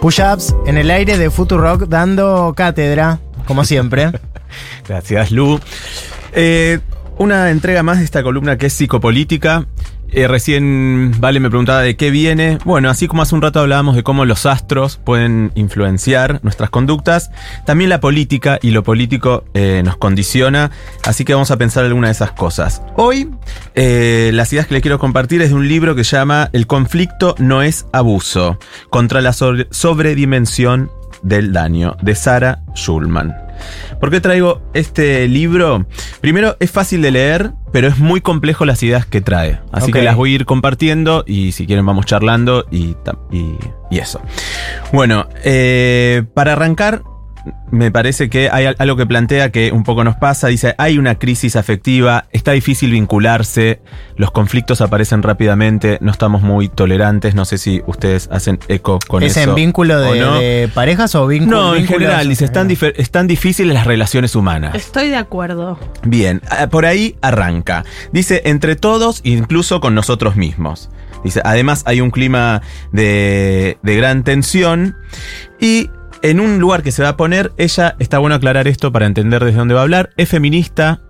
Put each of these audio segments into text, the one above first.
Push-ups en el aire de Futurock dando cátedra, como siempre. Gracias, Lu. Eh, una entrega más de esta columna que es psicopolítica. Eh, recién Vale me preguntaba de qué viene. Bueno, así como hace un rato hablábamos de cómo los astros pueden influenciar nuestras conductas, también la política y lo político eh, nos condiciona. Así que vamos a pensar alguna de esas cosas. Hoy, eh, las ideas que le quiero compartir es de un libro que se llama El conflicto no es abuso, contra la sobre- sobredimensión del daño, de Sara Schulman. ¿Por qué traigo este libro? Primero, es fácil de leer, pero es muy complejo las ideas que trae. Así que las voy a ir compartiendo y si quieren vamos charlando y- y eso. Bueno, eh, para arrancar, me parece que hay al- algo que plantea que un poco nos pasa. Dice, hay una crisis afectiva, está difícil vincularse, los conflictos aparecen rápidamente, no estamos muy tolerantes. No sé si ustedes hacen eco con ¿Es eso. en vínculo o de, no. de parejas o vínculo? No, en general, dice, están, difer- están difíciles las relaciones humanas. Estoy de acuerdo. Bien, ah, por ahí arranca. Dice, entre todos, incluso con nosotros mismos. Dice, además hay un clima de, de gran tensión y en un lugar que se va a poner, ella, está bueno aclarar esto para entender desde dónde va a hablar, es feminista,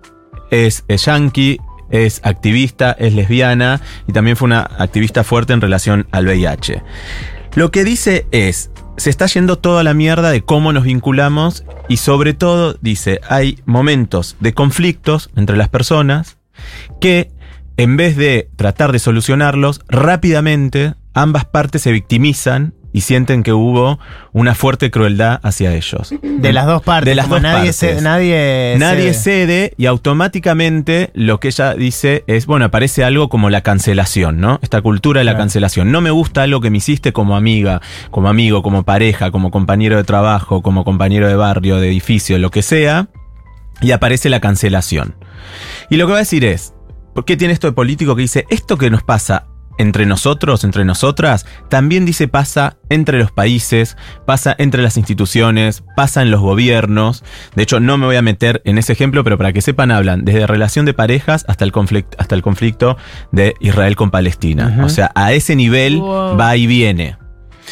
es, es yankee, es activista, es lesbiana y también fue una activista fuerte en relación al VIH. Lo que dice es, se está yendo toda la mierda de cómo nos vinculamos y sobre todo dice, hay momentos de conflictos entre las personas que en vez de tratar de solucionarlos, rápidamente ambas partes se victimizan y sienten que hubo una fuerte crueldad hacia ellos. De las dos partes. De las dos nadie partes. ce- nadie Nadie cede. cede y automáticamente lo que ella dice es, bueno, aparece algo como la cancelación, ¿no? Esta cultura de la Claro. cancelación. No me gusta algo que me hiciste como amiga, como amigo, como pareja, como compañero de trabajo, como compañero de barrio, de edificio, lo que sea, y aparece la cancelación. Y lo que va a decir es, ¿por qué tiene esto de político que dice, esto que nos pasa entre nosotros, entre nosotras, también dice pasa entre los países, pasa entre las instituciones, pasa en los gobiernos. De hecho, no me voy a meter en ese ejemplo, pero para que sepan, hablan desde relación de parejas hasta el conflicto, hasta el conflicto de Israel con Palestina. O sea, a ese nivel Wow. va y viene.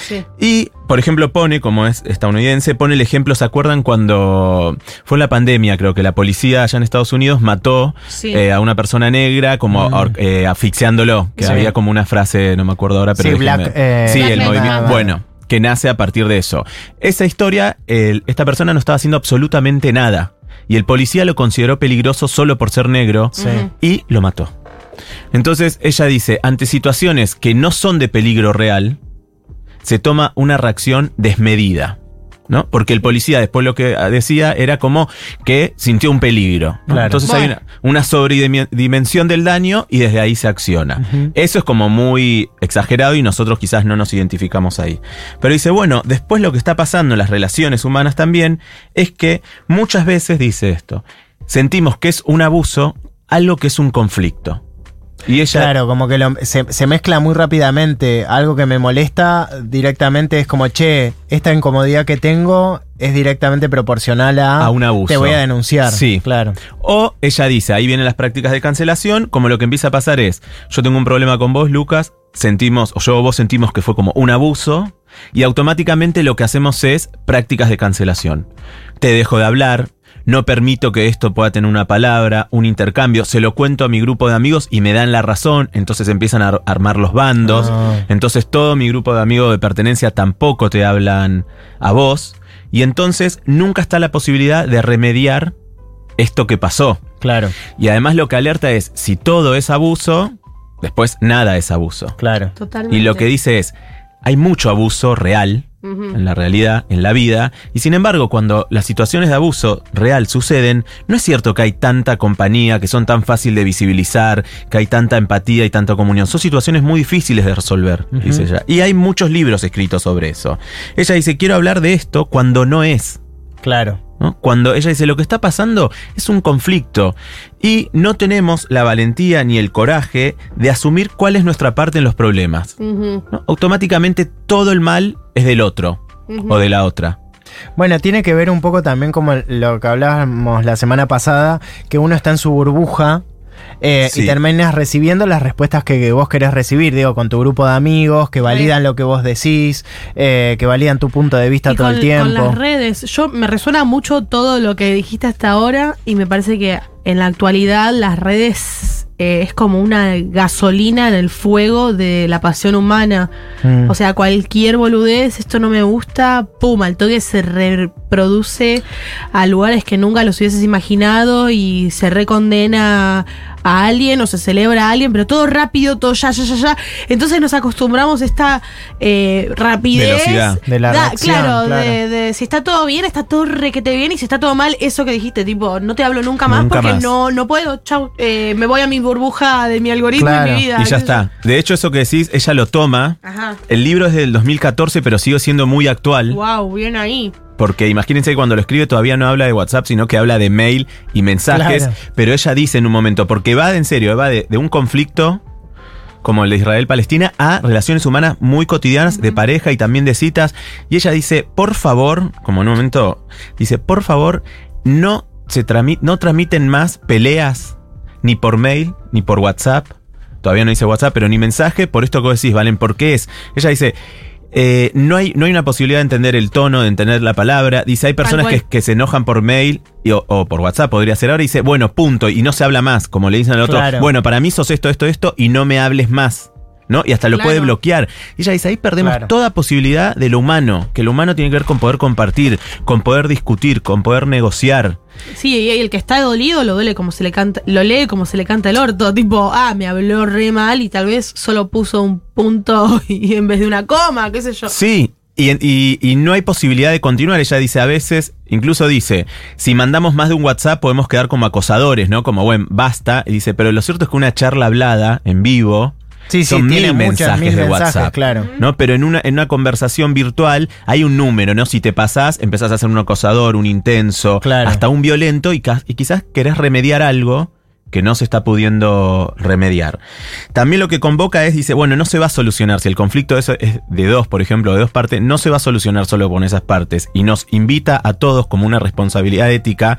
Sí. Y, por ejemplo, pone, como es estadounidense, pone el ejemplo, ¿se acuerdan cuando fue la pandemia? Creo que la policía allá en Estados Unidos mató Sí. eh, a una persona negra como Mm. eh, asfixiándolo, que Sí. había como una frase, no me acuerdo ahora, pero Sí, Black, eh, sí, Black el movimiento, bueno, que nace a partir de eso. Esa historia, el- esta persona no estaba haciendo absolutamente nada. Y el policía lo consideró peligroso solo por ser negro y lo mató. Entonces ella dice, ante situaciones que no son de peligro real, se toma una reacción desmedida. ¿No? Porque el policía después lo que decía era como que sintió un peligro. ¿no? Claro. Entonces hay una, una sobredimensión del daño y desde ahí se acciona. Eso es como muy exagerado y nosotros quizás no nos identificamos ahí. Pero dice, bueno, después lo que está pasando en las relaciones humanas también es que muchas veces dice esto, sentimos que es un abuso algo que es un conflicto. Y ella... Claro, como que lo- se, se mezcla muy rápidamente. Algo que me molesta directamente es como, che, esta incomodidad que tengo es directamente proporcional a, A un abuso. Te voy a denunciar. Sí. claro. O ella dice, ahí vienen las prácticas de cancelación, como lo que empieza a pasar es, yo tengo un problema con vos, Lucas, sentimos, o yo o vos sentimos que fue como un abuso, y automáticamente lo que hacemos es prácticas de cancelación. Te dejo de hablar, no permito que esto pueda tener una palabra, un intercambio, se lo cuento a mi grupo de amigos y me dan la razón, entonces empiezan a ar- armar los bandos, Ah. entonces todo mi grupo de amigos de pertenencia tampoco te hablan a vos, y entonces nunca está la posibilidad de remediar esto que pasó. Claro, Y además lo que alerta es, si todo es abuso, después nada es abuso. claro. Totalmente. Y lo que dice es, hay mucho abuso real En la realidad, en la vida, y sin embargo cuando las situaciones de abuso real suceden, no es cierto que hay tanta compañía, que son tan fácil de visibilizar, que hay tanta empatía y tanta comunión. Son situaciones muy difíciles de resolver, dice ella. Y hay muchos libros escritos sobre eso. Ella dice, quiero hablar de esto cuando no es. Claro. ¿No? Cuando ella dice lo que está pasando es un conflicto y no tenemos la valentía ni el coraje de asumir cuál es nuestra parte en los problemas. Automáticamente todo el mal es del otro o de la otra. Bueno, tiene que ver un poco también como lo que hablábamos la semana pasada, que uno está en su burbuja eh, Sí. y terminas recibiendo las respuestas que, que vos querés recibir, digo, con tu grupo de amigos, que validan lo que vos decís, eh, que validan tu punto de vista Y todo con, el tiempo. con las redes, yo me resuena mucho todo lo que dijiste hasta ahora y me parece que en la actualidad las redes eh, es como una gasolina en el fuego de la pasión humana. Mm. O sea, cualquier boludez, esto no me gusta, pum, al toque se reproduce a lugares que nunca los hubieses imaginado y se recondena a alguien o se celebra a alguien, pero todo rápido, todo ya, ya, ya, ya. Entonces nos acostumbramos a esta eh, rapidez. Velocidad. De la Da- reacción, claro, claro. De, de si está todo bien, está todo requete bien, y si está todo mal, eso que dijiste, tipo, no te hablo nunca más Nunca porque más. no no puedo, chau, eh, me voy a mi burbuja de mi algoritmo Claro. y mi vida. Y ya yo. está. De hecho, eso que decís, ella lo toma. Ajá. El libro es del 2014, pero sigue siendo muy actual. Wow, bien ahí. Porque imagínense que cuando lo escribe todavía no habla de WhatsApp, sino que habla de mail y mensajes. Claro. Pero ella dice en un momento, porque va de en serio, va de, de un conflicto como el de Israel-Palestina a relaciones humanas muy cotidianas, de pareja y también de citas. Y ella dice, por favor, como en un momento, dice, por favor, no, se no tramiten más peleas ni por mail ni por WhatsApp. Todavía no dice WhatsApp, pero ni mensaje por esto que vos decís, ¿valen? ¿Por qué es? Ella dice, eh, no, hay, no hay una posibilidad de entender el tono, de entender la palabra. Dice, hay personas que, que se enojan por mail y- o, o por WhatsApp, podría ser ahora. Y dice, bueno, punto. Y no se habla más, como le dicen al otro. Claro. Bueno, para mí sos esto, esto, esto, y no me hables más. ¿No? Y hasta lo Claro. puede bloquear. Y ella dice, ahí perdemos Claro. toda posibilidad de lo humano. Que lo humano tiene que ver con poder compartir, con poder discutir, con poder negociar. Sí, y el que está dolido lo duele como se le canta, lo lee como se le canta el orto, tipo, ah, me habló re mal y tal vez solo puso un punto y en vez de una coma, qué sé yo. Sí, y, y- y no hay posibilidad de continuar. Ella dice a veces, incluso dice, si mandamos más de un WhatsApp podemos quedar como acosadores, ¿no? Como, bueno, basta. Y dice, pero lo cierto es que una charla hablada en vivo Sí, sí, son mil mensajes mil de mensajes, WhatsApp. claro. ¿no? Pero en una, en una conversación virtual hay un número, ¿no? Si te pasás, empezás a ser un acosador, un intenso, Claro. hasta un violento y, y quizás querés remediar algo que no se está pudiendo remediar. También lo que convoca es, dice, bueno, no se va a solucionar, si el conflicto es, de dos, por ejemplo, de dos partes, no se va a solucionar solo con esas partes. Y nos invita a todos como una responsabilidad ética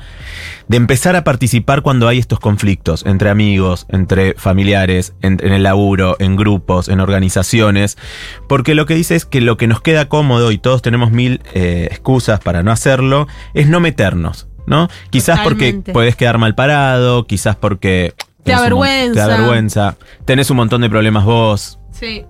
de empezar a participar cuando hay estos conflictos entre amigos, entre familiares, en, en el laburo, en grupos, en organizaciones, porque lo que dice es que lo que nos queda cómodo y todos tenemos mil eh, excusas para no hacerlo, es no meternos, ¿no? Quizás Totalmente. porque puedes quedar mal parado, quizás porque... Te da tenés un mon- vergüenza. Te da vergüenza, tenés un montón de problemas vos, Sí.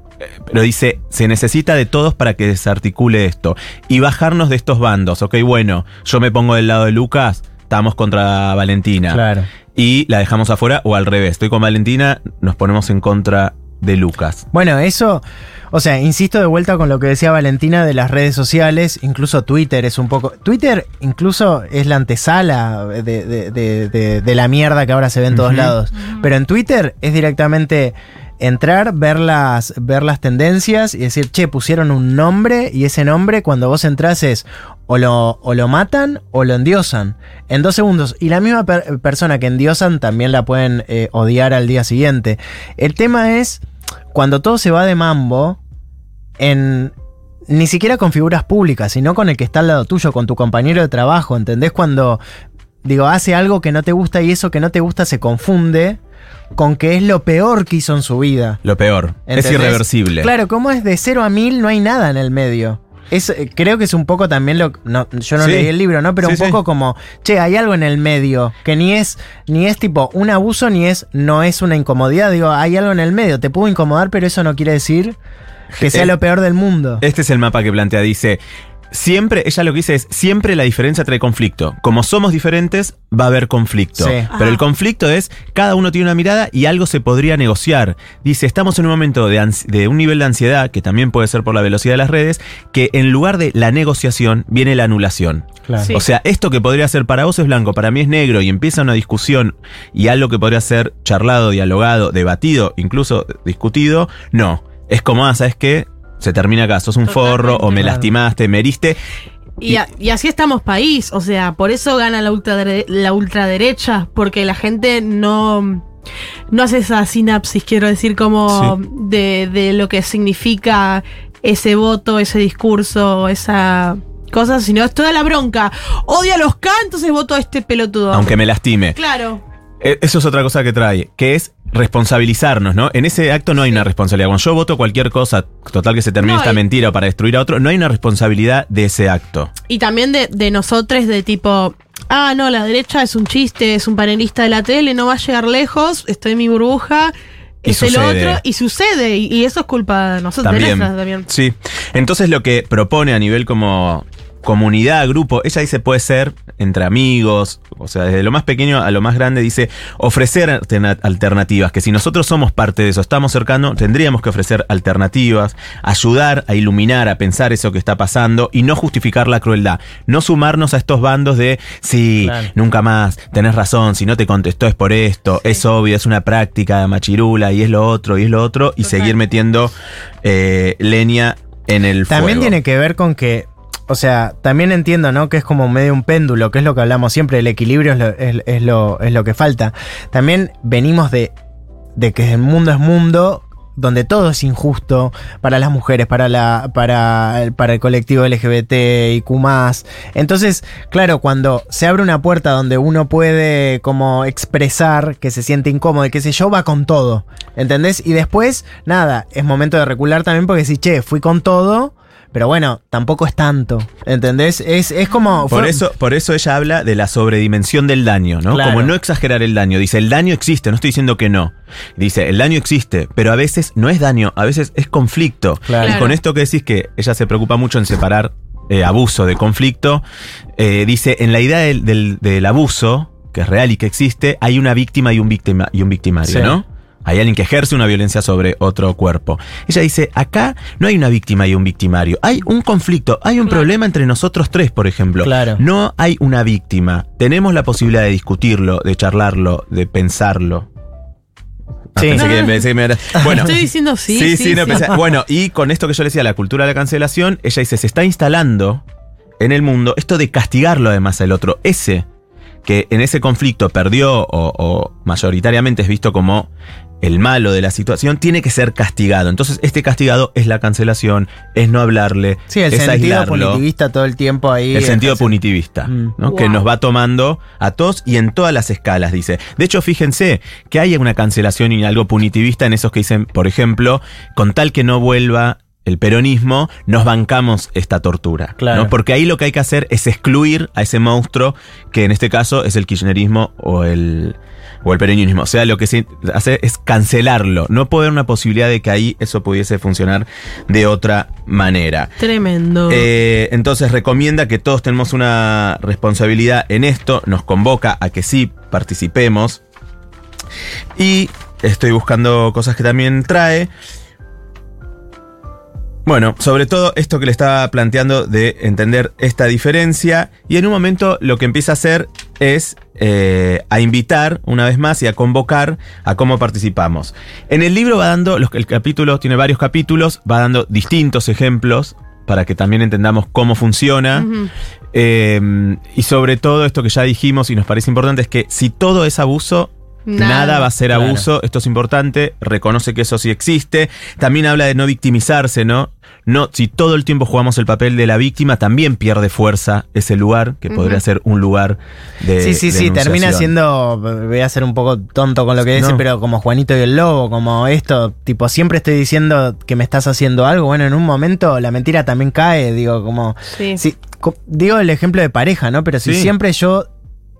pero dice, se necesita de todos para que desarticule esto. Y bajarnos de estos bandos. Ok, bueno, yo me pongo del lado de Lucas, estamos contra Valentina. Claro. Y la dejamos afuera, o al revés. Estoy con Valentina, nos ponemos en contra de Lucas. Bueno, eso, o sea, insisto de vuelta con lo que decía Valentina de las redes sociales, incluso Twitter es un poco... Twitter incluso es la antesala de, de- de- de- de la mierda que ahora se ve en todos lados. Pero en Twitter es directamente entrar, ver las, ver las tendencias y decir, che, pusieron un nombre y ese nombre cuando vos entras es o lo, o lo matan o lo endiosan en dos segundos. Y la misma per- persona que endiosan también la pueden eh, odiar al día siguiente. El tema es cuando todo se va de mambo en ni siquiera con figuras públicas, sino con el que está al lado tuyo, con tu compañero de trabajo, ¿entendés? Cuando digo, hace algo que no te gusta y eso que no te gusta se confunde con que es lo peor que hizo en su vida. Lo peor. Es irreversible. Claro, como es de cero a mil, no hay nada en el medio. Es, eh, creo que es un poco también lo. no, yo no Sí. leí el libro, ¿no? Pero Sí, un sí. poco como, che, hay algo en el medio que ni es, ni es tipo un abuso, ni es, no es una incomodidad. Digo, hay algo en el medio. Te puedo incomodar, pero eso no quiere decir que sea Eh, lo peor del mundo. Este es el mapa que plantea. Dice, siempre, ella lo que dice es, siempre la diferencia trae conflicto. Como somos diferentes, va a haber conflicto. Sí. Pero el conflicto es, cada uno tiene una mirada y algo se podría negociar. Dice, estamos en un momento de, un nivel de ansiedad, que también puede ser por la velocidad de las redes, que en lugar de la negociación, viene la anulación. Claro. Sí. O sea, esto que podría ser para vos es blanco, para mí es negro, y empieza una discusión y algo que podría ser charlado, dialogado, debatido, incluso discutido, no. Es como, ah, ¿sabes qué? Se termina acá, sos un forro, o me Claro. lastimaste, me heriste. Y, a- y así estamos país, o sea, por eso gana la, ultradere- la ultraderecha, porque la gente no, no hace esa sinapsis, quiero decir, como de, de lo que significa ese voto, ese discurso, esa cosa, sino es toda la bronca. Odia los cantos, entonces voto a este pelotudo. Aunque me lastime. Claro. Eh, Eso es otra cosa que trae, que es responsabilizarnos, ¿no? En ese acto no hay una responsabilidad. Cuando yo voto cualquier cosa, total que se termine No, esta y- mentira o para destruir a otro, no hay una responsabilidad de ese acto. Y también de, de nosotros, de tipo, ah, no, la derecha es un chiste, es un panelista de la tele, no va a llegar lejos, estoy en mi burbuja, Y es el sucede. otro, y sucede, y, y eso es culpa de nosotros, de También. también. Sí. Entonces lo que propone a nivel como comunidad, grupo, ella dice puede ser entre amigos, o sea, desde lo más pequeño a lo más grande, dice ofrecer alterna- alternativas, que si nosotros somos parte de eso, estamos cercanos, tendríamos que ofrecer alternativas, ayudar a iluminar, a pensar eso que está pasando y no justificar la crueldad, no sumarnos a estos bandos de, sí, Claro. nunca más, tenés razón, si no te contestó es por esto, Sí. es obvio, es una práctica machirula y es lo otro y es lo otro, y Total. seguir metiendo eh, leña en el También fuego. tiene que ver con que, o sea, también entiendo, ¿no? Que es como medio un péndulo, que es lo que hablamos siempre, el equilibrio es lo, es, lo, que falta. También venimos de, de que el mundo es mundo donde todo es injusto para las mujeres, para la para, para el colectivo LGBT y Q+. Entonces, claro, cuando se abre una puerta donde uno puede como expresar que se siente incómodo y qué sé yo, va con todo, ¿entendés? Y después, nada, es momento de recular también porque si, che, fui con todo, pero bueno, tampoco es tanto, ¿entendés? Es, es como... Por eso, por eso ella habla de la sobredimensión del daño, ¿no? Claro. Como no exagerar el daño. Dice, el daño existe, no estoy diciendo que no. Dice, el daño existe, pero a veces no es daño, a veces es conflicto. Claro. Y con esto que decís que ella se preocupa mucho en separar eh, abuso de conflicto, eh, dice, en la idea del, del- del abuso, que es real y que existe, hay una víctima y un, víctima, y un victimario, Sí. ¿no? Hay alguien que ejerce una violencia sobre otro cuerpo. Ella dice, acá no hay una víctima y un victimario, hay un conflicto, hay un Claro. problema entre nosotros tres, por ejemplo. Claro. No hay una víctima. Tenemos la posibilidad de discutirlo, de charlarlo, de pensarlo. Ah, Sí. pensé que- pensé que me era- Bueno, Estoy diciendo sí. sí, Sí, sí, no, sí. pensé- Bueno, y con esto que yo le decía, la cultura de la cancelación, ella dice, se está instalando en el mundo esto de castigarlo además al otro. Ese que en ese conflicto perdió o, o mayoritariamente es visto como el malo de la situación, tiene que ser castigado. Entonces, este castigado es la cancelación, es no hablarle, Sí, el es sentido aislarlo. punitivista todo el tiempo ahí. El sentido punitivista, Mm. ¿no? que nos va tomando a todos y en todas las escalas, dice. De hecho, fíjense que hay una cancelación y algo punitivista en esos que dicen, por ejemplo, con tal que no vuelva el peronismo, nos bancamos esta tortura. Claro. ¿no? Porque ahí lo que hay que hacer es excluir a ese monstruo, que en este caso es el kirchnerismo o el, o el peronismo. O sea, lo que se hace es cancelarlo. No puede haber una posibilidad de que ahí eso pudiese funcionar de otra manera. Tremendo. Eh, entonces recomienda que todos tenemos una responsabilidad en esto, nos convoca a que sí participemos. Y estoy buscando cosas que también trae. Bueno, sobre todo esto que le estaba planteando de entender esta diferencia y en un momento lo que empieza a hacer es eh, a invitar una vez más y a convocar a cómo participamos. En el libro va dando, los- el capítulo tiene varios capítulos, va dando distintos ejemplos para que también entendamos cómo funciona. Eh, y sobre todo esto que ya dijimos y nos parece importante es que si todo es abuso, nada, Nada. va a ser Claro. abuso. Esto es importante. Reconoce que eso sí existe. También habla de no victimizarse, ¿no? No, si todo el tiempo jugamos el papel de la víctima, también pierde fuerza ese lugar, que podría ser un lugar de. Sí, sí, de sí, termina siendo, voy a ser un poco tonto con lo que dice, No. pero como Juanito y el Lobo, como esto, tipo, siempre estoy diciendo que me estás haciendo algo, bueno, en un momento la mentira también cae, digo, como, Sí. si, co- digo el ejemplo de pareja, ¿no? Pero si Sí. siempre yo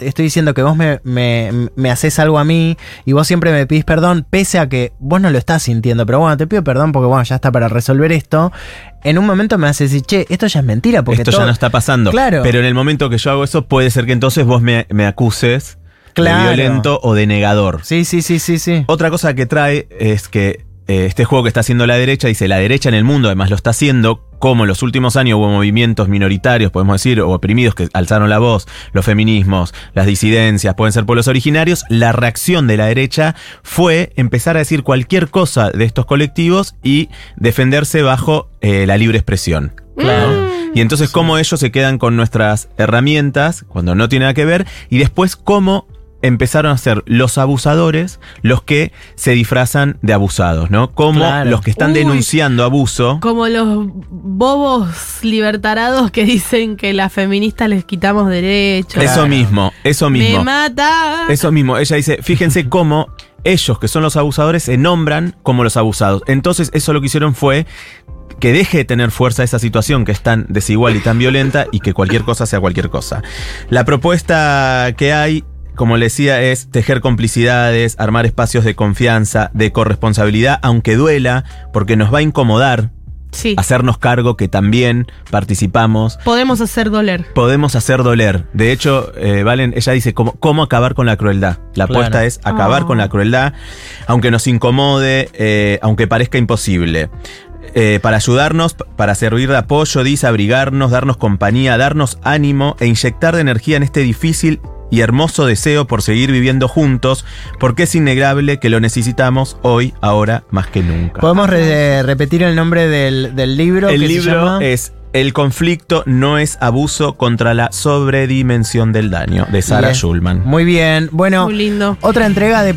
estoy diciendo que vos me, me, me haces algo a mí y vos siempre me pedís perdón, pese a que vos no lo estás sintiendo, pero bueno, te pido perdón porque bueno, ya está para resolver esto, en un momento me haces decir, che, esto ya es mentira, porque Esto todo- ya no está pasando. Claro. Pero en el momento que yo hago eso, puede ser que entonces vos me, me acuses Claro. de violento o de negador. Sí, sí, sí, sí, sí. Otra cosa que trae es que este juego que está haciendo la derecha, dice la derecha en el mundo además lo está haciendo, como en los últimos años hubo movimientos minoritarios, podemos decir, o oprimidos que alzaron la voz, los feminismos, las disidencias, pueden ser pueblos originarios, la reacción de la derecha fue empezar a decir cualquier cosa de estos colectivos y defenderse bajo eh, la libre expresión. Claro. ¿no? Y entonces cómo ellos se quedan con nuestras herramientas cuando no tiene nada que ver y después cómo empezaron a ser los abusadores los que se disfrazan de abusados, ¿no? Como Claro. los que están Uy. denunciando abuso. Como los bobos libertarados que dicen que las feministas les quitamos derechos. Eso mismo, eso mismo. Me mata. Eso mismo, ella dice, fíjense cómo ellos que son los abusadores se nombran como los abusados. Entonces eso lo que hicieron fue que deje de tener fuerza esa situación que es tan desigual y tan violenta y que cualquier cosa sea cualquier cosa. La propuesta que hay, como le decía, es tejer complicidades, armar espacios de confianza, de corresponsabilidad, aunque duela, porque nos va a incomodar Sí. hacernos cargo que también participamos Podemos hacer doler. podemos hacer doler. De hecho, eh, Valen, ella dice cómo, cómo acabar con la crueldad. La Claro. apuesta es acabar Oh. con la crueldad, aunque nos incomode, eh, aunque parezca imposible. Eh, para ayudarnos, para servir de apoyo, dice abrigarnos, darnos compañía, darnos ánimo e inyectar de energía en este difícil y hermoso deseo por seguir viviendo juntos, porque es innegable que lo necesitamos hoy, ahora, más que nunca. ¿Podemos re- repetir el nombre del, del libro? El que se libro llama? es El conflicto no es abuso contra la sobredimensión del daño, de Sarah Bien. Schulman. Muy bien. Bueno, Muy lindo. otra entrega de